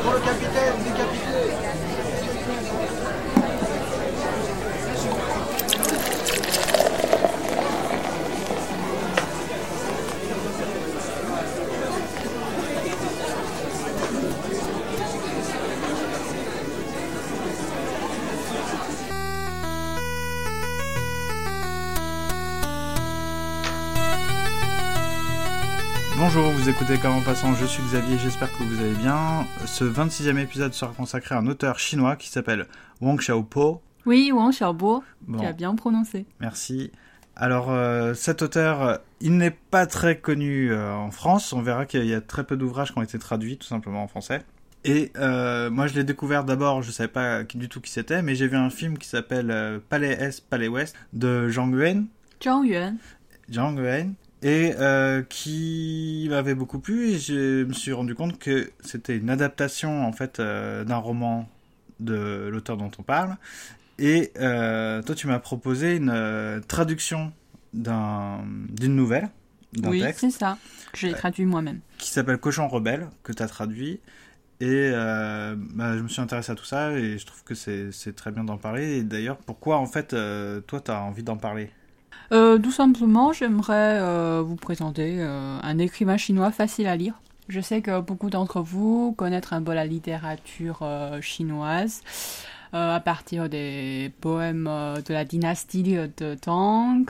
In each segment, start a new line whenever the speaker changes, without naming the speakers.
Pour le capitaine décapité.
Écoutez Comment Passant, je suis Xavier, j'espère que vous allez bien. Ce 26e épisode sera consacré à un auteur chinois qui s'appelle Wang Xiaopo.
Oui, Wang Xiaobo,
Bon.
tu as bien prononcé.
Merci. Alors, euh, cet auteur, il n'est pas très connu euh, en France. On verra qu'il y a très peu d'ouvrages qui ont été traduits tout simplement en français. Et euh, moi, je l'ai découvert d'abord, je savais pas du tout qui c'était, mais j'ai vu un film qui s'appelle Palais Est, Palais Ouest de Zhang Yuan.
Zhang Yuan.
Zhang Yuan, et euh, qui m'avait beaucoup plu et je me suis rendu compte que c'était une adaptation en fait euh, d'un roman de l'auteur dont on parle et euh, toi tu m'as proposé une traduction d'un d'une nouvelle d'un
Oui,
texte
c'est ça. que J'ai traduit moi-même.
qui s'appelle Cochon rebelle que tu as traduit et euh, bah, je me suis intéressé à tout ça et je trouve que c'est c'est très bien d'en parler et d'ailleurs pourquoi en fait euh, toi tu as envie d'en parler?
Euh, tout simplement, j'aimerais euh, vous présenter euh, un écrivain chinois facile à lire. Je sais que beaucoup d'entre vous connaissent un peu la littérature euh, chinoise euh, à partir des poèmes euh, de la dynastie de Tang,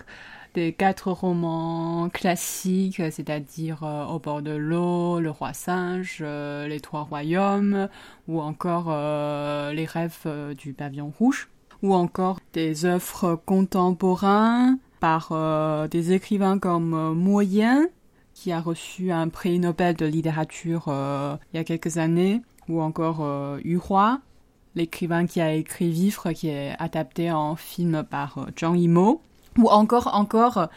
des quatre romans classiques, c'est-à-dire Au bord de l'eau, Le roi singe, Les trois royaumes, ou encore Les rêves du pavillon rouge, ou encore des œuvres contemporaines par euh, des écrivains comme euh, Moyen, qui a reçu un prix Nobel de littérature euh, il y a quelques années, ou encore euh, Yu Hua, l'écrivain qui a écrit Vivre, qui est adapté en film par euh, Zhang Yimou, ou encore encore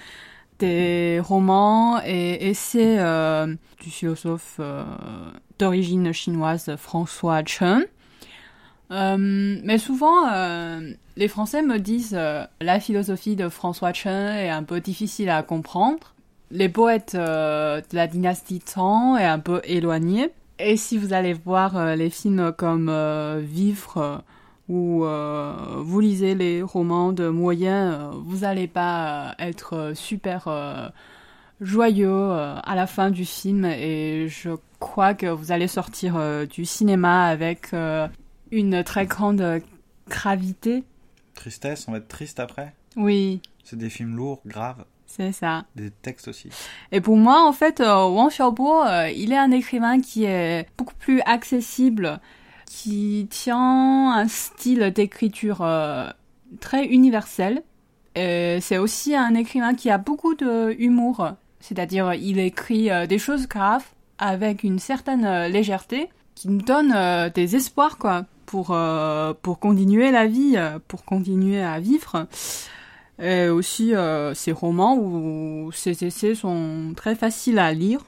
des romans et essais du philosophe d'origine chinoise François Chen. Euh, mais souvent, euh, les Français me disent euh, la philosophie de François Chen est un peu difficile à comprendre. Les poètes euh, de la dynastie Tang est un peu éloigné. Et si vous allez voir les films comme Vivre ou vous lisez les romans de Moyen, vous n'allez pas être super joyeux à la fin du film et je crois que vous allez sortir du cinéma avec une très grande euh, gravité.
Tristesse, on va être triste après
Oui,
C'est des films lourds, graves,
c'est ça.
des textes aussi.
Et pour moi, en fait, euh, Wang Xiaobo, euh, il est un écrivain qui est beaucoup plus accessible, qui tient un style d'écriture euh, très universel. Et c'est aussi un écrivain qui a beaucoup de humour, c'est-à-dire il écrit euh, des choses graves avec une certaine euh, légèreté qui nous donne euh, des espoirs quoi pour euh, pour continuer la vie, euh, pour continuer à vivre. Et aussi euh, ces romans où ces essais sont très faciles à lire.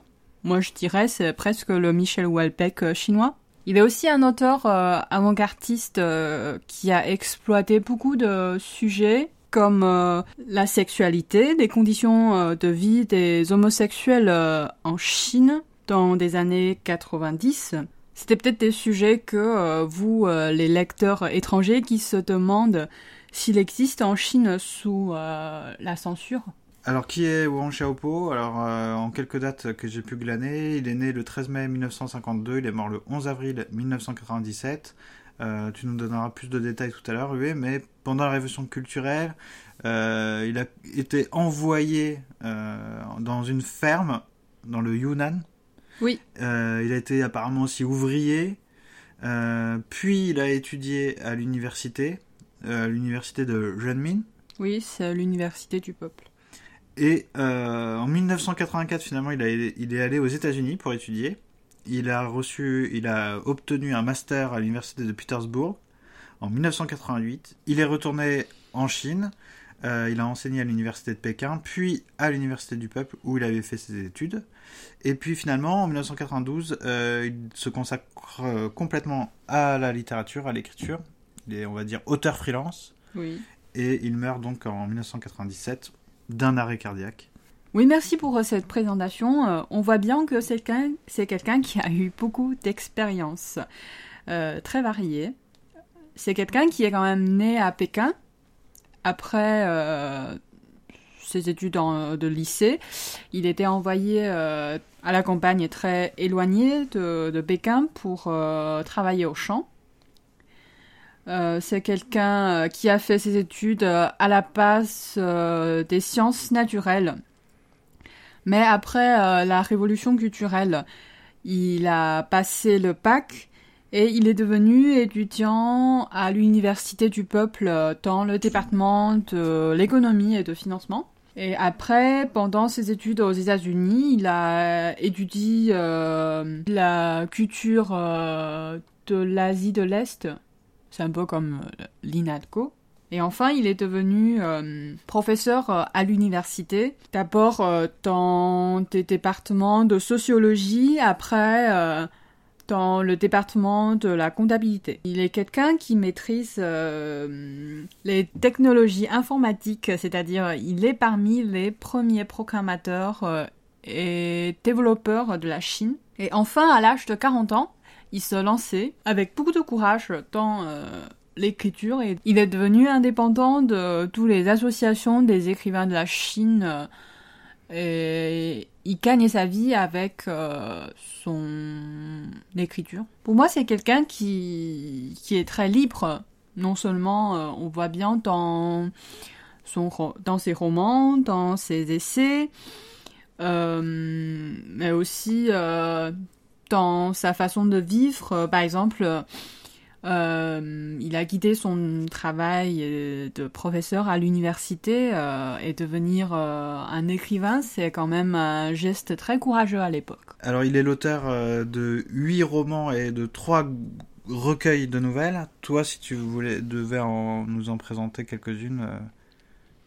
Moi, je dirais c'est presque le Michel Houellebecq chinois. Il est aussi un auteur avant-gardiste qui a exploité beaucoup de sujets comme la sexualité, les conditions de vie des homosexuels en Chine dans des années 90. C'était peut-être des sujets que euh, vous, euh, les lecteurs étrangers, qui se demandent s'il existe en Chine sous euh, la censure.
Alors, qui est Wang Xiaopo? Alors, en quelques dates que j'ai pu glaner, il est né le 13 mai 1952, il est mort le 11 avril 1997. Euh, tu nous donneras plus de détails tout à l'heure, oui, mais pendant la révolution culturelle, il a été envoyé dans une ferme dans le Yunnan.
Oui.
Euh, il a été apparemment aussi ouvrier, euh, puis il a étudié à l'université, euh, à l'université de Renmin.
Oui, c'est l'université du peuple.
Et en 1984, finalement, il, a, il est allé aux États-Unis pour étudier. Il a reçu, il a obtenu un master à l'université de Petersburg en 1988. Il est retourné en Chine. Euh, il a enseigné à l'université de Pékin, puis à l'université du Peuple où il avait fait ses études. Et puis finalement, en 1992, euh, il se consacre euh, complètement à la littérature, à l'écriture. Il est, on va dire, auteur freelance.
Oui.
Et il meurt donc en 1997 d'un arrêt cardiaque.
Oui, merci pour cette présentation. On voit bien que c'est quelqu'un, c'est quelqu'un qui a eu beaucoup d'expériences euh, très variées. C'est quelqu'un qui est quand même né à Pékin après euh, ses études de lycée. Il était envoyé euh, à la campagne très éloignée de, Pékin pour euh, travailler au champ. C'est quelqu'un qui a fait ses études à la euh, des sciences naturelles. Mais après la révolution culturelle, il a passé le bac et il est devenu étudiant à l'université du peuple euh, dans le département de l'économie et de financement. Et après, pendant ses études aux États-Unis, il a étudié euh, la culture euh, de l'Asie de l'Est. C'est un peu comme l'INADCO. Et enfin, il est devenu professeur à l'université. D'abord dans des départements de sociologie, après dans le département de la comptabilité. Il est quelqu'un qui maîtrise euh, les technologies informatiques, c'est-à-dire il est parmi les premiers programmateurs euh, et développeurs de la Chine. Et enfin, à l'âge de 40 ans, il se lançait avec beaucoup de courage dans euh, l'écriture et il est devenu indépendant de toutes les associations des écrivains de la Chine et il gagne sa vie avec euh, son écriture. Pour moi, c'est quelqu'un qui, qui est très libre. Non seulement euh, on voit bien dans, son, dans ses romans, dans ses essais, euh, mais aussi dans sa façon de vivre. Par exemple, euh, il a quitté son travail euh, de professeur à l'université euh, et devenir euh, un écrivain, c'est quand même un geste très courageux à l'époque.
Alors, il est l'auteur de huit romans et de trois recueils de nouvelles. Toi, si tu voulais, devais en- nous en présenter quelques-unes,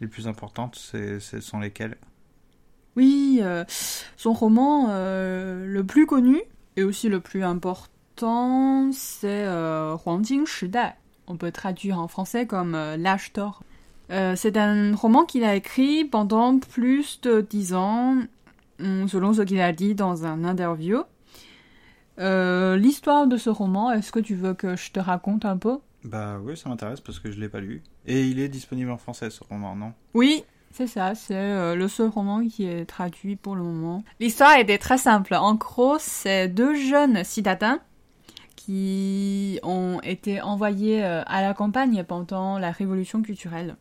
les plus importantes, c'est, ce sont lesquelles?
Oui, son roman le plus connu et aussi le plus important, c'est euh, Huangjing Shidai. On peut traduire en français comme euh, L'âge d'or. Euh, c'est un roman qu'il a écrit pendant plus de dix ans, hum, selon ce qu'il a dit dans un interview. Euh, L'histoire de ce roman, est-ce que tu veux que je te raconte un peu?
Bah oui, ça m'intéresse parce que je l'ai pas lu. Et il est disponible en français, ce roman, non?
Oui, c'est ça, c'est euh, le seul roman qui est traduit pour le moment. L'histoire était très simple. En gros, c'est deux jeunes citadins qui ont été envoyés euh, à la campagne pendant la révolution culturelle.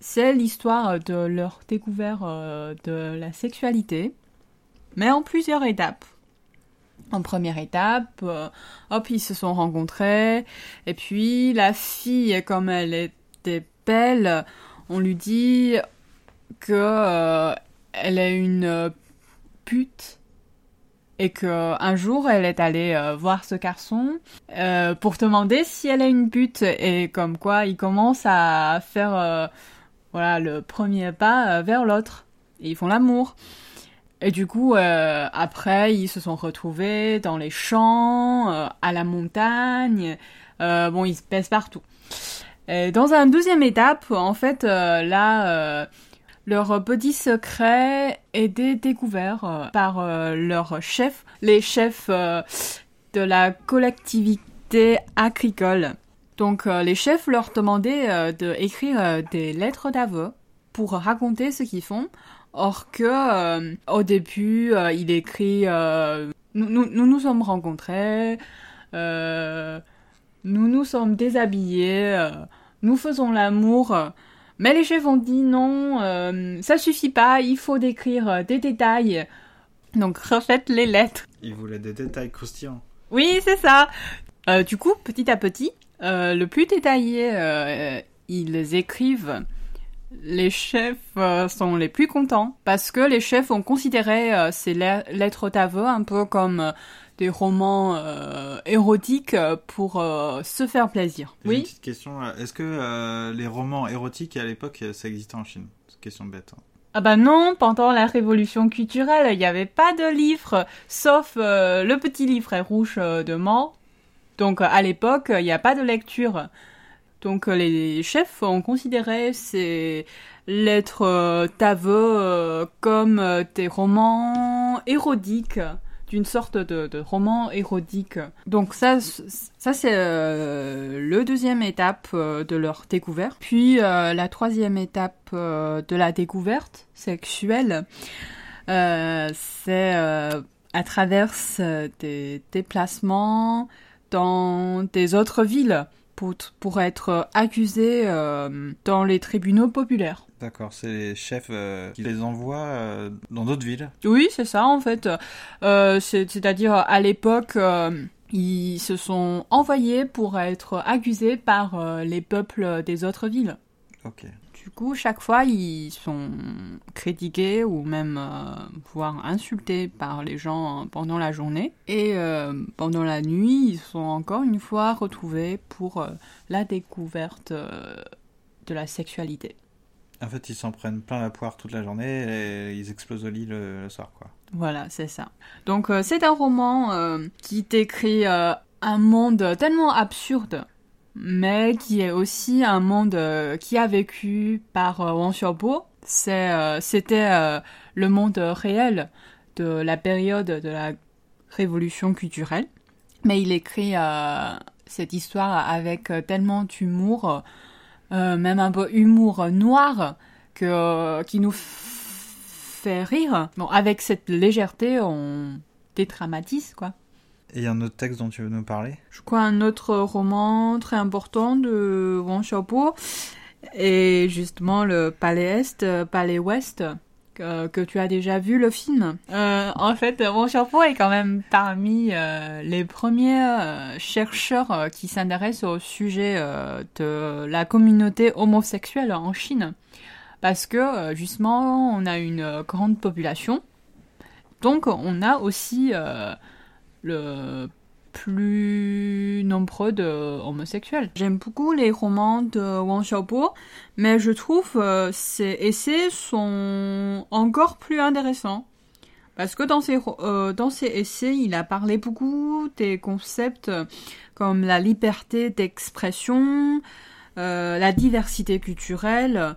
C'est l'histoire de leur découverte euh, de la sexualité, mais en plusieurs étapes. En première étape, euh, hop, ils se sont rencontrés, et puis la fille, comme elle était belle, on lui dit que elle est une pute et que un jour elle est allée euh, voir ce garçon euh, pour demander si elle est une pute et comme quoi il commence à faire euh, voilà le premier pas euh, vers l'autre. Et ils font l'amour. Et du coup euh, après ils se sont retrouvés dans les champs euh, à la montagne. Euh, bon ils se pèsent partout. Et dans un deuxième étape, en fait, euh, là, euh, leur petit secret était découvert euh, par euh, leur chef, les chefs euh, de la collectivité agricole. Donc, les chefs leur demandaient d'écrire des lettres d'aveu pour raconter ce qu'ils font. Or que, au début, il écrit nous, nous, nous sommes rencontrés, nous nous sommes déshabillés, nous faisons l'amour. Mais les chefs ont dit non, euh, ça suffit pas, il faut décrire euh, des détails. Donc refaites les lettres.
Il voulait des détails croustillants.
Oui, c'est ça. Euh, du coup, petit à petit, euh, le plus détaillé, ils écrivent. Les chefs sont les plus contents parce que les chefs ont considéré ces le- lettres d'aveu un peu comme des romans euh, érotiques euh, pour euh, se faire plaisir.
J'ai Une
Oui.
petite question. Est-ce que euh, les romans érotiques à l'époque, ça existait en Chine? C'est une question bête. hein.
Ah bah non, pendant la révolution culturelle, il n'y avait pas de livre, sauf euh, le petit livret rouge euh, de Mao. Donc à l'époque, il n'y a pas de lecture. Donc les chefs ont considéré ces lettres euh, t'aveux euh, comme euh, des romans érodiques d'une sorte de, roman érodique. Donc ça, ça c'est euh, le deuxième étape euh, de leur découverte. Puis euh, la troisième étape euh, de la découverte sexuelle, c'est à travers des déplacements dans des autres villes pour, pour être accusés euh, dans les tribunaux populaires.
D'accord, c'est les chefs euh, qui les envoient euh, dans d'autres villes.
Oui, c'est ça en fait. Euh, c'est- C'est-à-dire à l'époque, euh, ils se sont envoyés pour être accusés par euh, les peuples des autres villes.
Ok.
Du coup, chaque fois, ils sont critiqués ou même euh, voire insultés par les gens pendant la journée. Et euh, pendant la nuit, ils sont encore une fois retrouvés pour euh, la découverte euh, de la sexualité.
En fait, ils s'en prennent plein la poire toute la journée et ils explosent au lit le, le soir, quoi.
Voilà, c'est ça. Donc euh, c'est un roman euh, qui décrit euh, un monde tellement absurde, mais qui est aussi un monde euh, qui a vécu par euh, Wang euh, c'était euh, le monde réel de la période de la révolution culturelle, mais il écrit cette histoire avec tellement d'humour, même un peu humour noir, que, qui nous fait rire. Bon, avec cette légèreté, on dédramatise, quoi.
Et un autre texte dont tu veux nous parler?
Je crois un autre roman très important de Wang Xiaobo est justement le Palais Est, Palais Ouest, que, tu as déjà vu le film. Euh, en fait, Wang Xiaobo est quand même parmi euh, les premiers euh, chercheurs qui s'intéressent au sujet de la communauté homosexuelle en Chine. Parce que justement, on a une grande population. Donc, on a aussi le plus nombreux de. J'aime beaucoup les romans de Wang Xiaobo, mais je trouve euh, ses essais sont encore plus intéressants. Parce que dans ses, euh, dans ses essais, il a parlé beaucoup des concepts euh, comme la liberté d'expression, euh, la diversité culturelle,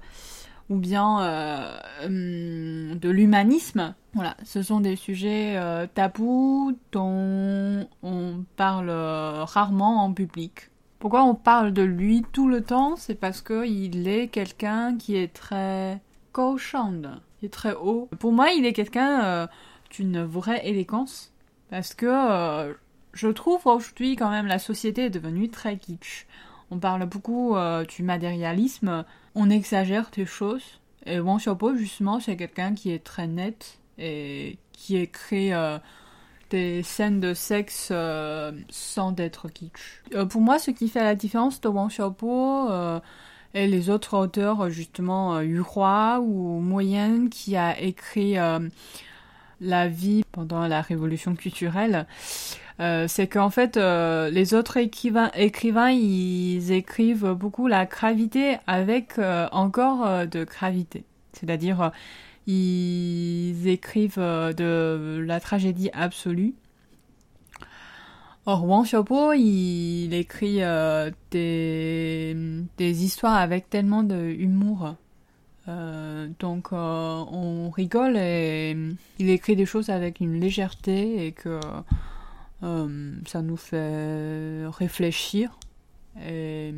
ou bien euh, hum, de l'humanisme. Voilà, ce sont des sujets euh, tabous dont on parle euh, rarement en public. Pourquoi on parle de lui tout le temps? C'est parce qu'il est quelqu'un qui est très cochon, qui est très haut. Pour moi, il est quelqu'un euh, d'une vraie élégance. Parce que je trouve aujourd'hui quand même la société est devenue très kitsch. On parle beaucoup du matérialisme, on exagère des choses. Et Wang Xiaobo, justement, c'est quelqu'un qui est très net et qui écrit euh, des scènes de sexe euh, sans être kitsch. Euh, pour moi, ce qui fait la différence de Wang Xiaobo et les autres auteurs, justement, euh, Yu Hua ou Moyen, qui a écrit la vie pendant la révolution culturelle, euh, c'est qu'en fait, euh, les autres écrivains, ils écrivent beaucoup la gravité avec euh, encore de gravité. C'est-à-dire, ils écrivent de la tragédie absolue. Or, Wang Xiaobo, il écrit des, des histoires avec tellement de humour. Euh, donc, euh, on rigole et il écrit des choses avec une légèreté et que euh, ça nous fait réfléchir et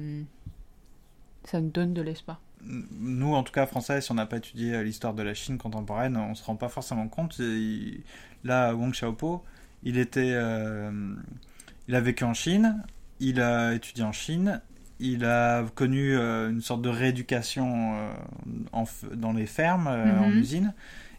ça nous donne de l'espoir.
Nous, en tout cas, français, si on n'a pas étudié l'histoire de la Chine contemporaine, on se rend pas forcément compte. Là, Wang Xiaopo, il était, il a vécu en Chine, il a étudié en Chine, il a connu euh, une sorte de rééducation euh, en dans les fermes, euh, en
Mhm.
usine,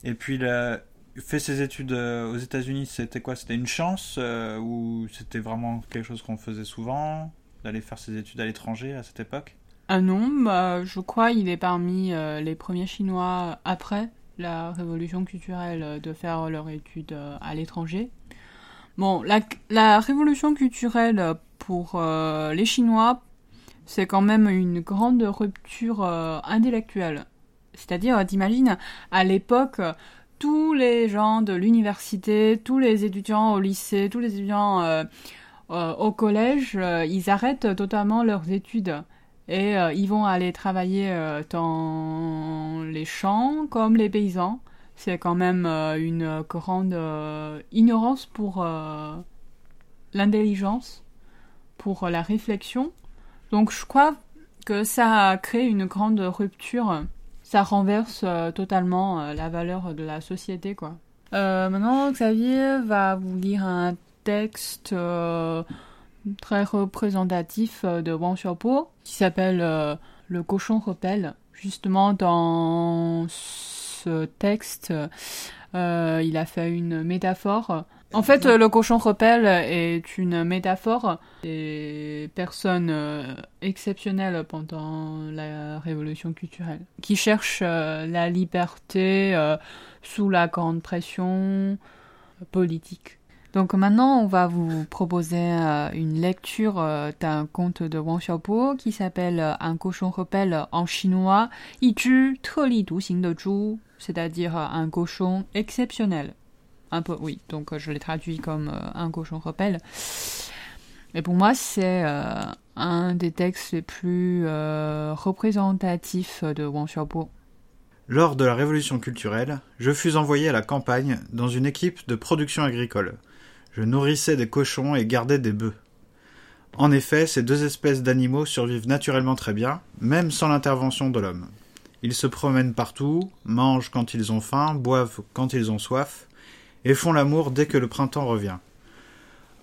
et puis il a fait ses études aux États-Unis. C'était quoi? C'était une chance ou c'était vraiment quelque chose qu'on faisait souvent d'aller faire ses études à l'étranger à cette époque?
Ah non, bah, je crois il est parmi les premiers Chinois après la révolution culturelle de faire leur étude euh, à l'étranger. Bon, la, la révolution culturelle pour les Chinois, c'est quand même une grande rupture euh, intellectuelle. C'est-à-dire, t'imagines, à l'époque, euh, tous les gens de l'université, tous les étudiants au lycée, tous les étudiants euh, euh, au collège, euh, ils arrêtent totalement leurs études. et euh, ils vont aller travailler euh, dans les champs comme les paysans. C'est quand même euh, une grande euh, ignorance pour euh, l'intelligence, pour la réflexion. Donc je crois que ça a créé une grande rupture. Ça renverse euh, totalement euh, la valeur de la société, quoi. Euh, maintenant, Xavier va vous lire un texte très représentatif de Wang Xiaopo qui s'appelle Le cochon repelle. Justement, dans ce texte, il a fait une métaphore. En fait, euh, le cochon rebelle est une métaphore des personnes euh, exceptionnelles pendant la révolution culturelle, qui cherchent euh, la liberté sous la grande pression politique. Donc maintenant, on va vous proposer une lecture d'un conte de Wang Xiaopo qui s'appelle Un cochon rebelle en chinois, c'est-à-dire un cochon exceptionnel. Un peu, oui, donc euh, je l'ai traduit comme euh, un cochon repelle. Et pour moi, c'est euh, un des textes les plus représentatifs de Wang Xiaobo.
Lors de la révolution culturelle, je fus envoyé à la campagne dans une équipe de production agricole. Je nourrissais des cochons et gardais des bœufs. En effet, ces deux espèces d'animaux survivent naturellement très bien, même sans l'intervention de l'homme. Ils se promènent partout, mangent quand ils ont faim, boivent quand ils ont soif, et font l'amour dès que le printemps revient.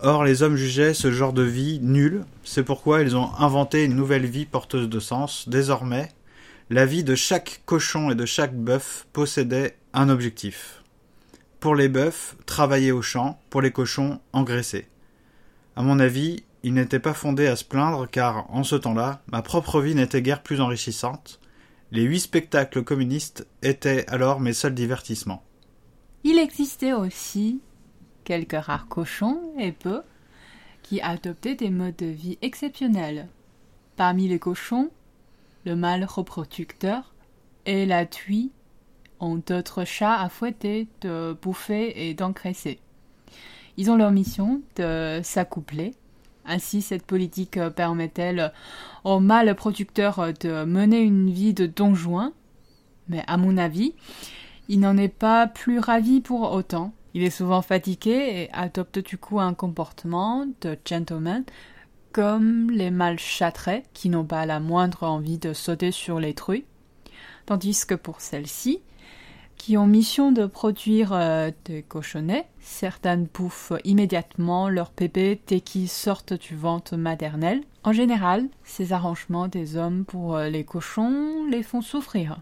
Or, les hommes jugeaient ce genre de vie nul, c'est pourquoi ils ont inventé une nouvelle vie porteuse de sens. Désormais, la vie de chaque cochon et de chaque bœuf possédait un objectif. Pour les bœufs, travailler au champ, pour les cochons, engraisser. À mon avis, il n'était pas fondé à se plaindre car, en ce temps-là, ma propre vie n'était guère plus enrichissante. Les huit spectacles communistes étaient alors mes seuls divertissements.
Il existait aussi quelques rares cochons et peu qui adoptaient des modes de vie exceptionnels. Parmi les cochons, le mâle reproducteur et la tuie ont d'autres chats à fouetter, de bouffer et d'engraisser. Ils ont leur mission de s'accoupler. Ainsi, cette politique permet-elle au mâle producteur de mener une vie de donjon. Mais à mon avis, il n'en est pas plus ravi pour autant. Il est souvent fatigué et adopte du coup un comportement de gentleman comme les mâles châtrés qui n'ont pas la moindre envie de sauter sur les truies. Tandis que pour celles-ci, qui ont mission de produire euh, des cochonnets, certaines bouffent immédiatement leurs bébés dès qu'ils sortent du ventre maternel. En général, ces arrangements des hommes pour euh, les cochons les font souffrir.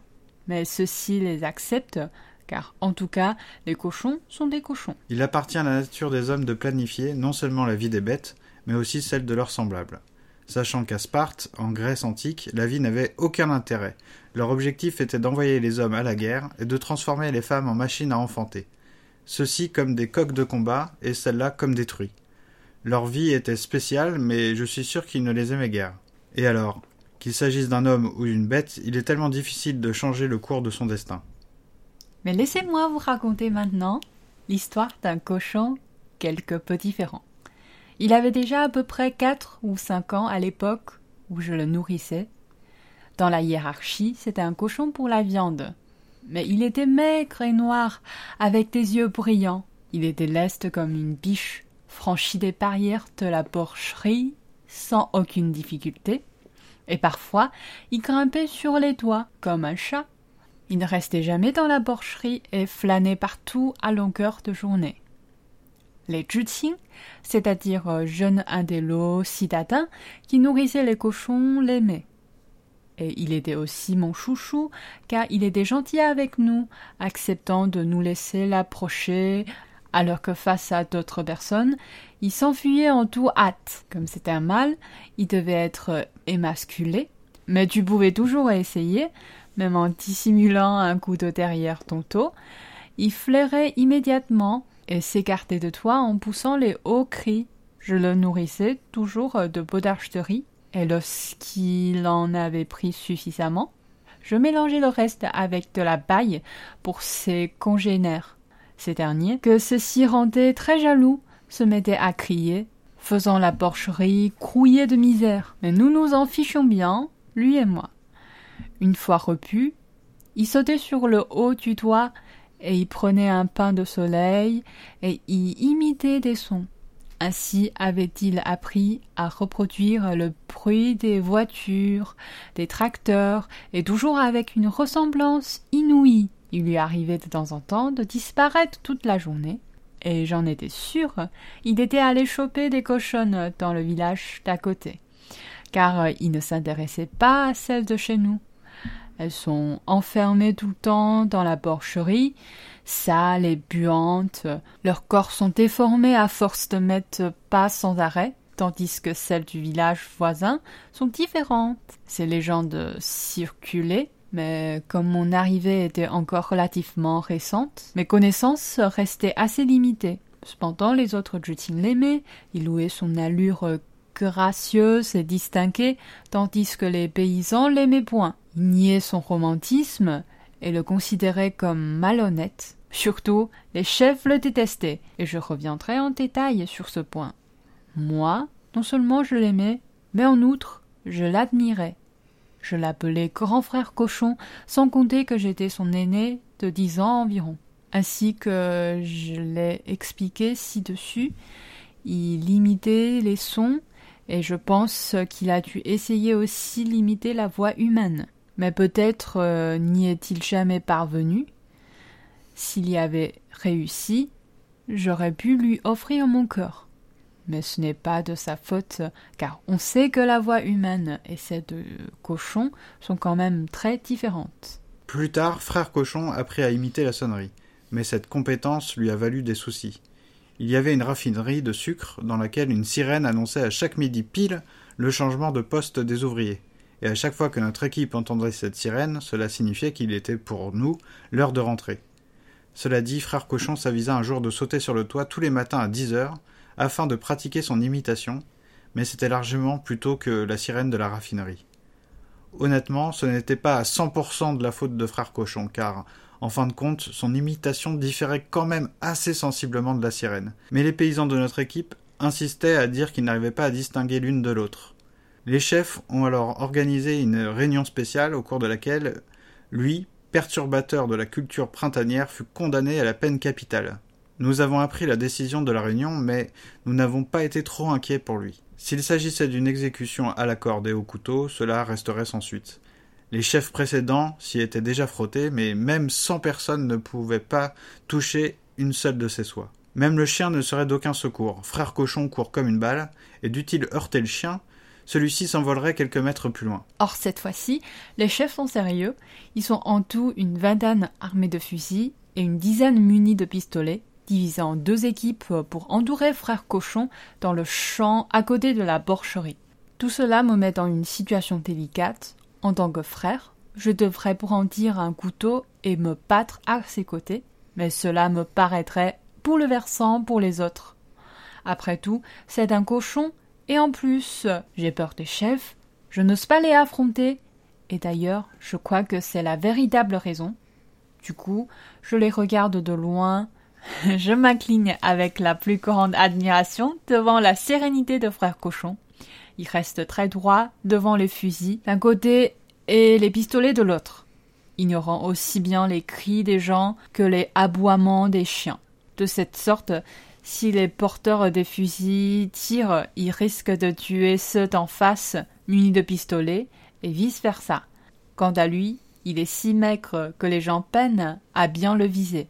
Mais ceux-ci les acceptent, car en tout cas, les cochons sont des cochons.
Il appartient à la nature des hommes de planifier non seulement la vie des bêtes, mais aussi celle de leurs semblables. Sachant qu'à Sparte, en Grèce antique, la vie n'avait aucun intérêt. Leur objectif était d'envoyer les hommes à la guerre et de transformer les femmes en machines à enfanter. Ceux-ci comme des coqs de combat et celles-là comme des truies. Leur vie était spéciale, mais je suis sûr qu'ils ne les aimaient guère. Et alors, qu'il s'agisse d'un homme ou d'une bête, il est tellement difficile de changer le cours de son destin.
Mais laissez-moi vous raconter maintenant l'histoire d'un cochon quelque peu différent. Il avait déjà à peu près quatre ou cinq ans à l'époque où je le nourrissais. Dans la hiérarchie, c'était un cochon pour la viande. Mais il était maigre et noir, avec des yeux brillants. Il était leste comme une biche, franchit des barrières de la porcherie sans aucune difficulté. Et parfois, il grimpait sur les toits comme un chat. Il ne restait jamais dans la porcherie et flânait partout à longueur de journée. Les zhiqing, c'est-à-dire euh, jeunes indélos citadins qui nourrissaient les cochons, l'aimaient. Et il était aussi mon chouchou, car il était gentil avec nous, acceptant de nous laisser l'approcher, alors que face à d'autres personnes, il s'enfuyait en tout hâte. Comme c'était un mâle, il devait être émasculé, mais tu pouvais toujours essayer, même en dissimulant un couteau derrière ton dos. Il flairait immédiatement et s'écartait de toi en poussant les hauts cris. Je le nourrissais toujours de potage de riz, et lorsqu'il en avait pris suffisamment, je mélangeais le reste avec de la paille pour ses congénères. Ces derniers, que ceux-ci rendaient très jaloux, se mettaient à crier, faisant la porcherie crouiller de misère. Mais nous nous en fichions bien, lui et moi. Une fois repu, il sautait sur le haut du toit et y prenait un pain de soleil et y imitait des sons. Ainsi avait-il appris à reproduire le bruit des voitures, des tracteurs, et toujours avec une ressemblance inouïe. Il lui arrivait de temps en temps de disparaître toute la journée, et j'en étais sûre, il était allé choper des cochonnes dans le village d'à côté, car il ne s'intéressait pas à celles de chez nous. Elles sont enfermées tout le temps dans la porcherie, sales et buantes. Leurs corps sont déformés à force de mettre pas sans arrêt, tandis que celles du village voisin sont différentes. Ces légendes circulaient, mais comme mon arrivée était encore relativement récente, mes connaissances restaient assez limitées. Cependant, les autres Jutin l'aimaient, ils louaient son allure gracieuse et distinguée, tandis que les paysans l'aimaient point. Ils niaient son romantisme et le considéraient comme malhonnête. Surtout, les chefs le détestaient, et je reviendrai en détail sur ce point. Moi, non seulement je l'aimais, mais en outre, je l'admirais. Je l'appelais grand frère cochon, sans compter que j'étais son aîné de dix ans environ. Ainsi que je l'ai expliqué ci-dessus, il imitait les sons, et je pense qu'il a dû essayer aussi d'imiter la voix humaine. Mais peut-être euh, n'y est-il jamais parvenu. S'il y avait réussi, j'aurais pu lui offrir mon cœur. Mais ce n'est pas de sa faute, car on sait que la voix humaine et celle de cochon sont quand même très différentes.
Plus tard, frère cochon apprit à imiter la sonnerie, mais cette compétence lui a valu des soucis. Il y avait une raffinerie de sucre dans laquelle une sirène annonçait à chaque midi pile le changement de poste des ouvriers et à chaque fois que notre équipe entendrait cette sirène, cela signifiait qu'il était pour nous l'heure de rentrer. Cela dit, frère Cochon s'avisa un jour de sauter sur le toit tous les matins à dix heures, afin de pratiquer son imitation, mais c'était largement plutôt que la sirène de la raffinerie. Honnêtement, ce n'était pas à 100% de la faute de frère Cochon, car, en fin de compte, son imitation différait quand même assez sensiblement de la sirène. Mais les paysans de notre équipe insistaient à dire qu'ils n'arrivaient pas à distinguer l'une de l'autre. Les chefs ont alors organisé une réunion spéciale au cours de laquelle lui, perturbateur de la culture printanière, fut condamné à la peine capitale. Nous avons appris la décision de la réunion, mais nous n'avons pas été trop inquiets pour lui. S'il s'agissait d'une exécution à la corde et au couteau, cela resterait sans suite. Les chefs précédents s'y étaient déjà frottés, mais même cent personnes ne pouvaient pas toucher une seule de ses soies. Même le chien ne serait d'aucun secours. Frère Cochon court comme une balle, et dût-il heurter le chien, celui-ci s'envolerait quelques mètres plus loin.
Or, cette fois-ci, les chefs sont sérieux. Ils sont en tout une vingtaine armés de fusils et une dizaine munis de pistolets, divisés en deux équipes pour entourer Frère Cochon dans le champ à côté de la borcherie. Tout cela me met dans une situation délicate. En tant que frère, je devrais brandir un couteau et me battre à ses côtés, mais cela me paraîtrait bouleversant pour les autres. Après tout, c'est un cochon et en plus, j'ai peur des chefs, je n'ose pas les affronter, et d'ailleurs, je crois que c'est la véritable raison. Du coup, je les regarde de loin, je m'incline avec la plus grande admiration devant la sérénité de frère cochon. Il reste très droit devant les fusils d'un côté et les pistolets de l'autre, ignorant aussi bien les cris des gens que les aboiements des chiens. De cette sorte, si les porteurs des fusils tirent, ils risquent de tuer ceux d'en face munis de pistolets, et vice-versa. Quant à lui, il est si maigre que les gens peinent à bien le viser.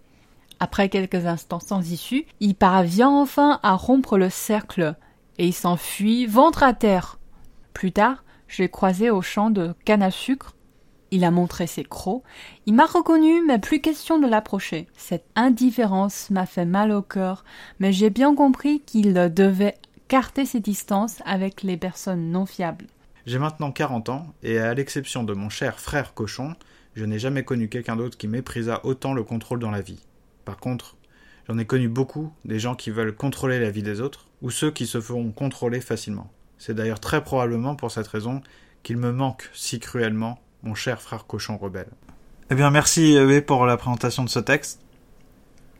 Après quelques instants sans issue, il parvient enfin à rompre le cercle, et il s'enfuit ventre à terre. Plus tard, je l'ai croisé au champ de canne à sucre il a montré ses crocs. Il m'a reconnu, mais plus question de l'approcher. Cette indifférence m'a fait mal au cœur, mais j'ai bien compris qu'il devait carter ses distances avec les personnes non fiables.
J'ai maintenant quarante ans, et à l'exception de mon cher frère cochon, je n'ai jamais connu quelqu'un d'autre qui méprisa autant le contrôle dans la vie. Par contre, j'en ai connu beaucoup des gens qui veulent contrôler la vie des autres, ou ceux qui se feront contrôler facilement. C'est d'ailleurs très probablement pour cette raison qu'il me manque si cruellement mon cher frère cochon rebelle. Eh bien, merci Eve pour la présentation de ce texte.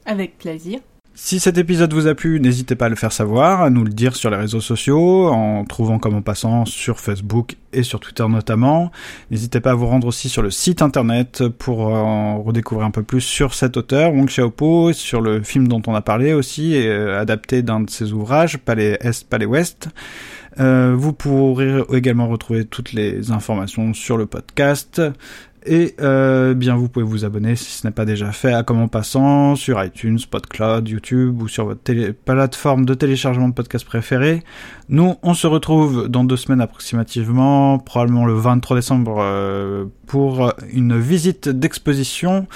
Avec plaisir.
Si cet épisode vous a plu, n'hésitez pas à le faire savoir, à nous le dire sur les réseaux sociaux, en trouvant comme en passant sur Facebook et sur Twitter notamment. N'hésitez pas à vous rendre aussi sur le site internet pour en redécouvrir un peu plus sur cet auteur, Wong Xiaopo, sur le film dont on a parlé aussi, et, euh, adapté d'un de ses ouvrages, Palais Est, Palais Ouest. Euh, vous pourrez également retrouver toutes les informations sur le podcast. Et euh, bien, vous pouvez vous abonner si ce n'est pas déjà fait à Comment Passant sur iTunes, PodCloud, YouTube ou sur votre plateforme de téléchargement de podcast préférée. Nous, on se retrouve dans deux semaines approximativement, probablement le 23 décembre, euh, pour une visite d'exposition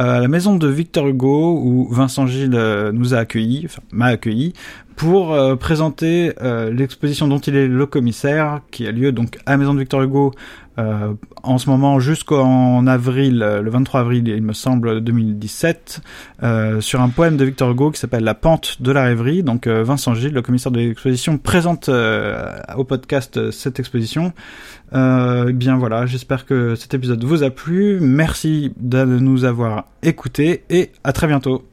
euh, à la maison de Victor Hugo où Vincent Gilles nous a accueillis, enfin m'a accueilli, pour présenter l'exposition dont il est le commissaire, qui a lieu donc à la maison de Victor Hugo euh, en ce moment jusqu'en avril, euh, le 23 avril, il me semble, 2017, euh, sur un poème de Victor Hugo qui s'appelle La pente de la rêverie. Donc Vincent Gilles, le commissaire de l'exposition, présente au podcast cette exposition. Eh bien voilà, j'espère que cet épisode vous a plu. Merci de nous avoir écoutés et à très bientôt.